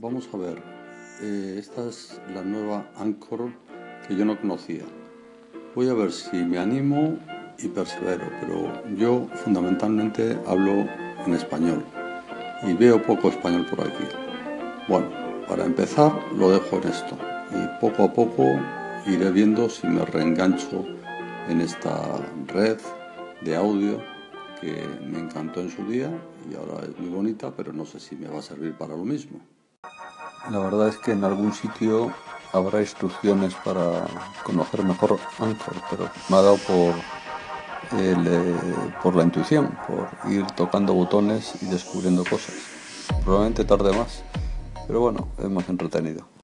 vamos a ver. Eh, esta es la nueva Anchor que yo no conocía. Voy a ver si me animo y persevero, pero yo fundamentalmente hablo en español y veo poco español por aquí. Bueno, para empezar lo dejo en esto y poco a poco iré viendo si me reengancho en esta red de audio que me encantó en su día y ahora es muy bonita, pero no sé si me va a servir para lo mismo. La verdad es que en algún sitio habrá instrucciones para conocer mejor Anchor, pero me ha dado por, eh, por la intuición, por ir tocando botones y descubriendo cosas. Probablemente tarde más, pero bueno, es más entretenido.